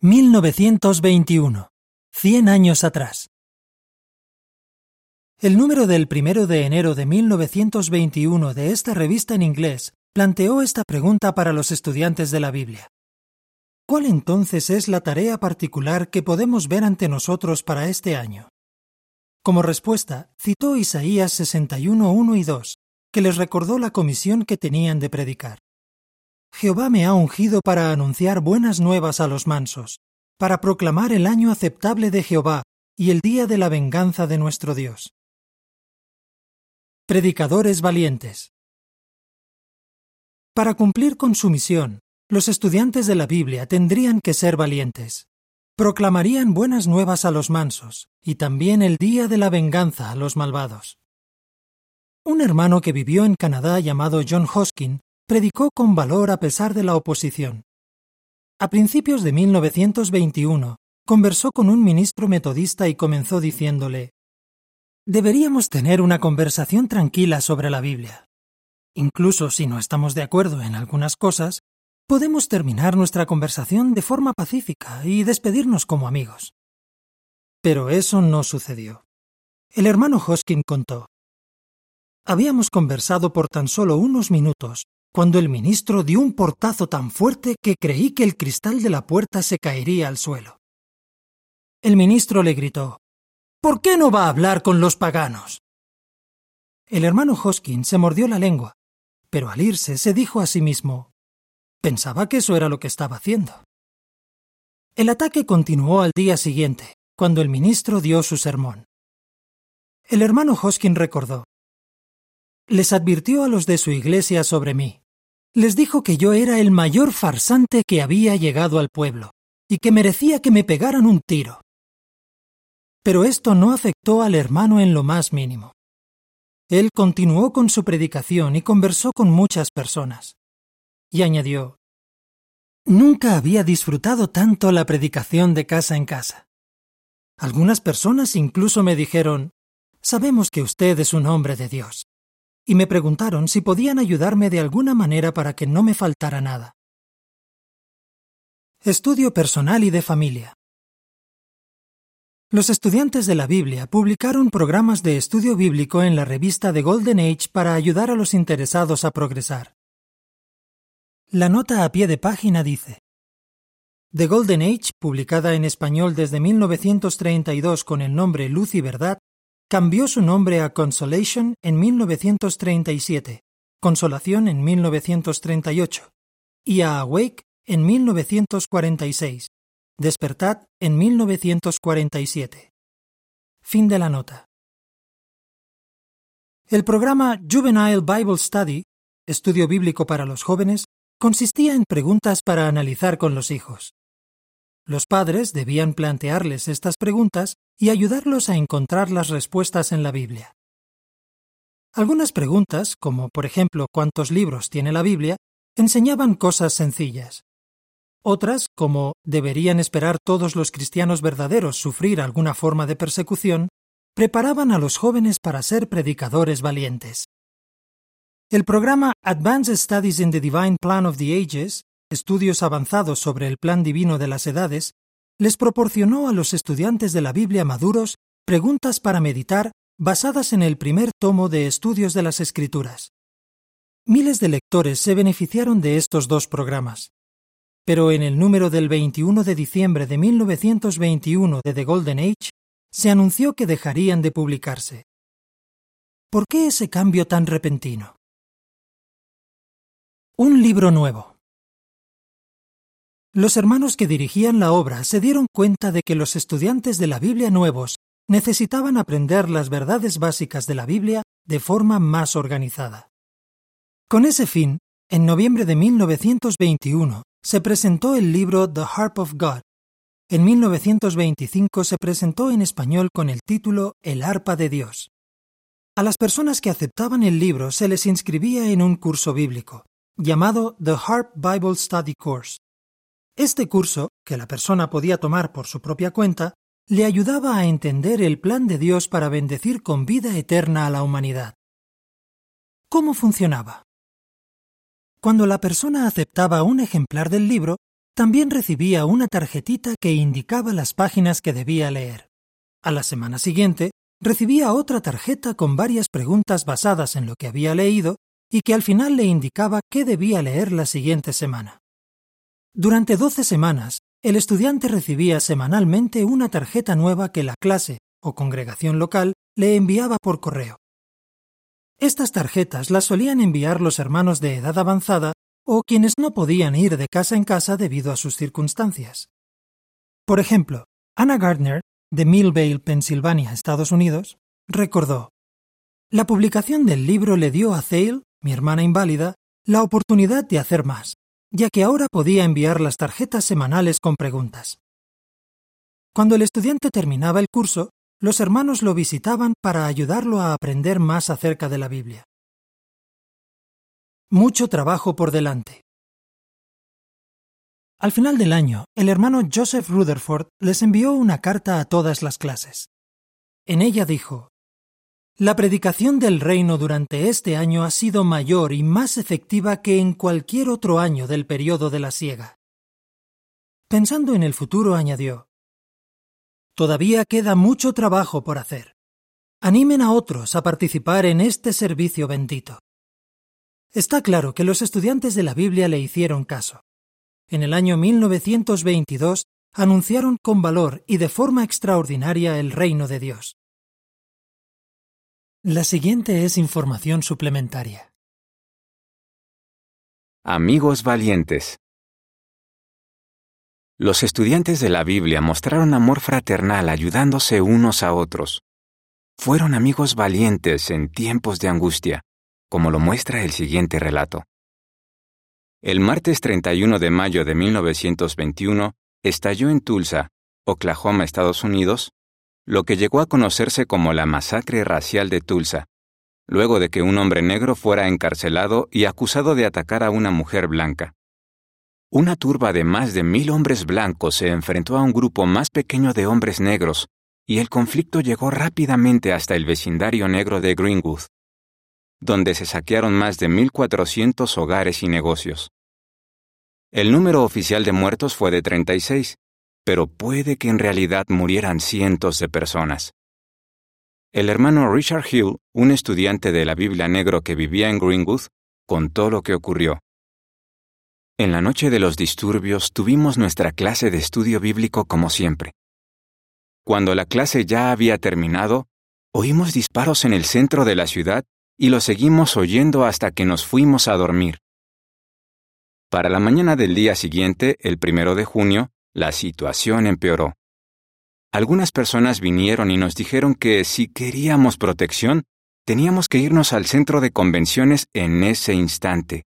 1921. Cien años atrás. El número del primero de enero de 1921 de esta revista en inglés planteó esta pregunta para los estudiantes de la Biblia. ¿Cuál entonces es la tarea particular que podemos ver ante nosotros para este año? Como respuesta, citó Isaías 61, 1 y 2, que les recordó la comisión que tenían de predicar. Jehová me ha ungido para anunciar buenas nuevas a los mansos, para proclamar el año aceptable de Jehová y el día de la venganza de nuestro Dios. Predicadores valientes. Para cumplir con su misión, los estudiantes de la Biblia tendrían que ser valientes. Proclamarían buenas nuevas a los mansos y también el día de la venganza a los malvados. Un hermano que vivió en Canadá llamado John Hoskin predicó con valor a pesar de la oposición. A principios de 1921, conversó con un ministro metodista y comenzó diciéndole Deberíamos tener una conversación tranquila sobre la Biblia. Incluso si no estamos de acuerdo en algunas cosas, podemos terminar nuestra conversación de forma pacífica y despedirnos como amigos. Pero eso no sucedió. El hermano Hoskin contó. Habíamos conversado por tan solo unos minutos cuando el ministro dio un portazo tan fuerte que creí que el cristal de la puerta se caería al suelo. El ministro le gritó ¿Por qué no va a hablar con los paganos? El hermano Hoskin se mordió la lengua, pero al irse se dijo a sí mismo Pensaba que eso era lo que estaba haciendo. El ataque continuó al día siguiente, cuando el ministro dio su sermón. El hermano Hoskin recordó les advirtió a los de su iglesia sobre mí. Les dijo que yo era el mayor farsante que había llegado al pueblo, y que merecía que me pegaran un tiro. Pero esto no afectó al hermano en lo más mínimo. Él continuó con su predicación y conversó con muchas personas. Y añadió, Nunca había disfrutado tanto la predicación de casa en casa. Algunas personas incluso me dijeron, Sabemos que usted es un hombre de Dios y me preguntaron si podían ayudarme de alguna manera para que no me faltara nada. Estudio personal y de familia. Los estudiantes de la Biblia publicaron programas de estudio bíblico en la revista The Golden Age para ayudar a los interesados a progresar. La nota a pie de página dice, The Golden Age, publicada en español desde 1932 con el nombre Luz y Verdad, Cambió su nombre a Consolation en 1937, Consolación en 1938 y a Awake en 1946, Despertad en 1947. Fin de la nota. El programa Juvenile Bible Study, estudio bíblico para los jóvenes, consistía en preguntas para analizar con los hijos. Los padres debían plantearles estas preguntas y ayudarlos a encontrar las respuestas en la Biblia. Algunas preguntas, como por ejemplo cuántos libros tiene la Biblia, enseñaban cosas sencillas. Otras, como deberían esperar todos los cristianos verdaderos sufrir alguna forma de persecución, preparaban a los jóvenes para ser predicadores valientes. El programa Advanced Studies in the Divine Plan of the Ages estudios avanzados sobre el plan divino de las edades, les proporcionó a los estudiantes de la Biblia maduros preguntas para meditar basadas en el primer tomo de Estudios de las Escrituras. Miles de lectores se beneficiaron de estos dos programas. Pero en el número del 21 de diciembre de 1921 de The Golden Age, se anunció que dejarían de publicarse. ¿Por qué ese cambio tan repentino? Un libro nuevo. Los hermanos que dirigían la obra se dieron cuenta de que los estudiantes de la Biblia nuevos necesitaban aprender las verdades básicas de la Biblia de forma más organizada. Con ese fin, en noviembre de 1921 se presentó el libro The Harp of God. En 1925 se presentó en español con el título El arpa de Dios. A las personas que aceptaban el libro se les inscribía en un curso bíblico, llamado The Harp Bible Study Course. Este curso, que la persona podía tomar por su propia cuenta, le ayudaba a entender el plan de Dios para bendecir con vida eterna a la humanidad. ¿Cómo funcionaba? Cuando la persona aceptaba un ejemplar del libro, también recibía una tarjetita que indicaba las páginas que debía leer. A la semana siguiente, recibía otra tarjeta con varias preguntas basadas en lo que había leído y que al final le indicaba qué debía leer la siguiente semana. Durante doce semanas, el estudiante recibía semanalmente una tarjeta nueva que la clase o congregación local le enviaba por correo. Estas tarjetas las solían enviar los hermanos de edad avanzada o quienes no podían ir de casa en casa debido a sus circunstancias. Por ejemplo, Anna Gardner, de Millvale, Pensilvania, Estados Unidos, recordó La publicación del libro le dio a Thale, mi hermana inválida, la oportunidad de hacer más, ya que ahora podía enviar las tarjetas semanales con preguntas. Cuando el estudiante terminaba el curso, los hermanos lo visitaban para ayudarlo a aprender más acerca de la Biblia. Mucho trabajo por delante. Al final del año, el hermano Joseph Rutherford les envió una carta a todas las clases. En ella dijo, La predicación del reino durante este año ha sido mayor y más efectiva que en cualquier otro año del periodo de la siega. Pensando en el futuro, añadió, Todavía queda mucho trabajo por hacer. Animen a otros a participar en este servicio bendito. Está claro que los estudiantes de la Biblia le hicieron caso. En el año 1922 anunciaron con valor y de forma extraordinaria el reino de Dios. La siguiente es información suplementaria. Amigos valientes. Los estudiantes de la Biblia mostraron amor fraternal ayudándose unos a otros. Fueron amigos valientes en tiempos de angustia como lo muestra el siguiente relato. El martes 31 de mayo de 1921 estalló en Tulsa, Oklahoma, Estados Unidos, lo que llegó a conocerse como la masacre racial de Tulsa, luego de que un hombre negro fuera encarcelado y acusado de atacar a una mujer blanca. Una turba de más de mil hombres blancos se enfrentó a un grupo más pequeño de hombres negros, y el conflicto llegó rápidamente hasta el vecindario negro de Greenwood donde se saquearon más de 1.400 hogares y negocios. El número oficial de muertos fue de 36, pero puede que en realidad murieran cientos de personas. El hermano Richard Hill, un estudiante de la Biblia negro que vivía en Greenwood, contó lo que ocurrió. En la noche de los disturbios tuvimos nuestra clase de estudio bíblico como siempre. Cuando la clase ya había terminado, oímos disparos en el centro de la ciudad y lo seguimos oyendo hasta que nos fuimos a dormir. Para la mañana del día siguiente, el primero de junio, la situación empeoró. Algunas personas vinieron y nos dijeron que si queríamos protección, teníamos que irnos al centro de convenciones en ese instante.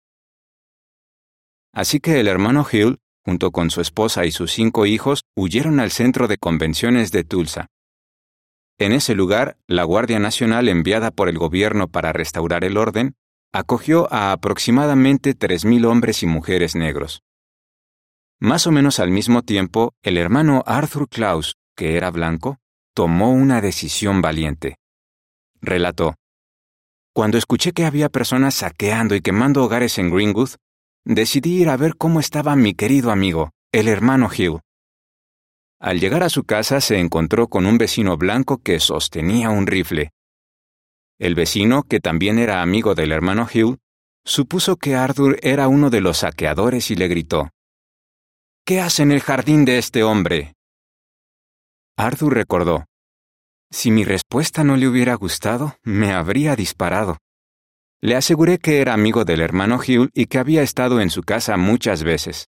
Así que el hermano Hill, junto con su esposa y sus cinco hijos, huyeron al centro de convenciones de Tulsa. En ese lugar, la Guardia Nacional enviada por el gobierno para restaurar el orden acogió a aproximadamente 3.000 hombres y mujeres negros. Más o menos al mismo tiempo, el hermano Arthur Klaus, que era blanco, tomó una decisión valiente. Relató, Cuando escuché que había personas saqueando y quemando hogares en Greenwood, decidí ir a ver cómo estaba mi querido amigo, el hermano Hill. Al llegar a su casa se encontró con un vecino blanco que sostenía un rifle. El vecino, que también era amigo del hermano Hill, supuso que Arthur era uno de los saqueadores y le gritó, ¿Qué hace en el jardín de este hombre? Arthur recordó, Si mi respuesta no le hubiera gustado, me habría disparado. Le aseguré que era amigo del hermano Hill y que había estado en su casa muchas veces.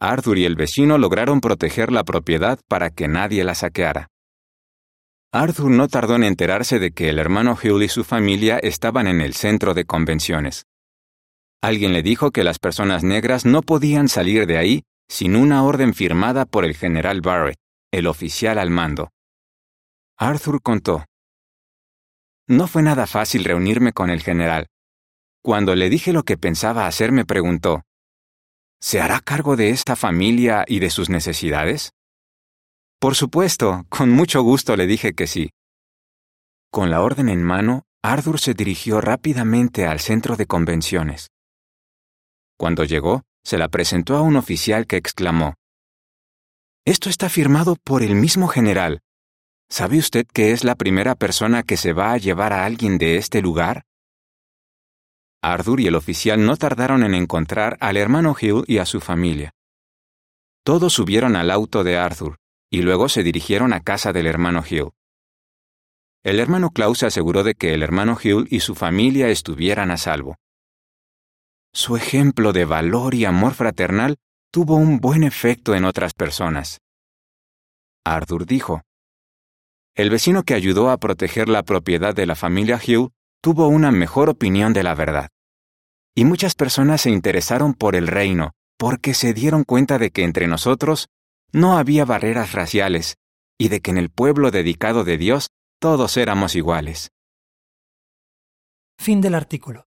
Arthur y el vecino lograron proteger la propiedad para que nadie la saqueara. Arthur no tardó en enterarse de que el hermano Hill y su familia estaban en el centro de convenciones. Alguien le dijo que las personas negras no podían salir de ahí sin una orden firmada por el general Barrett, el oficial al mando. Arthur contó. No fue nada fácil reunirme con el general. Cuando le dije lo que pensaba hacer, me preguntó, ¿Se hará cargo de esta familia y de sus necesidades? Por supuesto, con mucho gusto le dije que sí. Con la orden en mano, Arthur se dirigió rápidamente al centro de convenciones. Cuando llegó, se la presentó a un oficial que exclamó, Esto está firmado por el mismo general. ¿Sabe usted que es la primera persona que se va a llevar a alguien de este lugar? Arthur y el oficial no tardaron en encontrar al hermano Hill y a su familia. Todos subieron al auto de Arthur y luego se dirigieron a casa del hermano Hill. El hermano Klaus se aseguró de que el hermano Hill y su familia estuvieran a salvo. Su ejemplo de valor y amor fraternal tuvo un buen efecto en otras personas. Arthur dijo, El vecino que ayudó a proteger la propiedad de la familia Hill tuvo una mejor opinión de la verdad. Y muchas personas se interesaron por el reino porque se dieron cuenta de que entre nosotros no había barreras raciales y de que en el pueblo dedicado de Dios todos éramos iguales. Fin del artículo.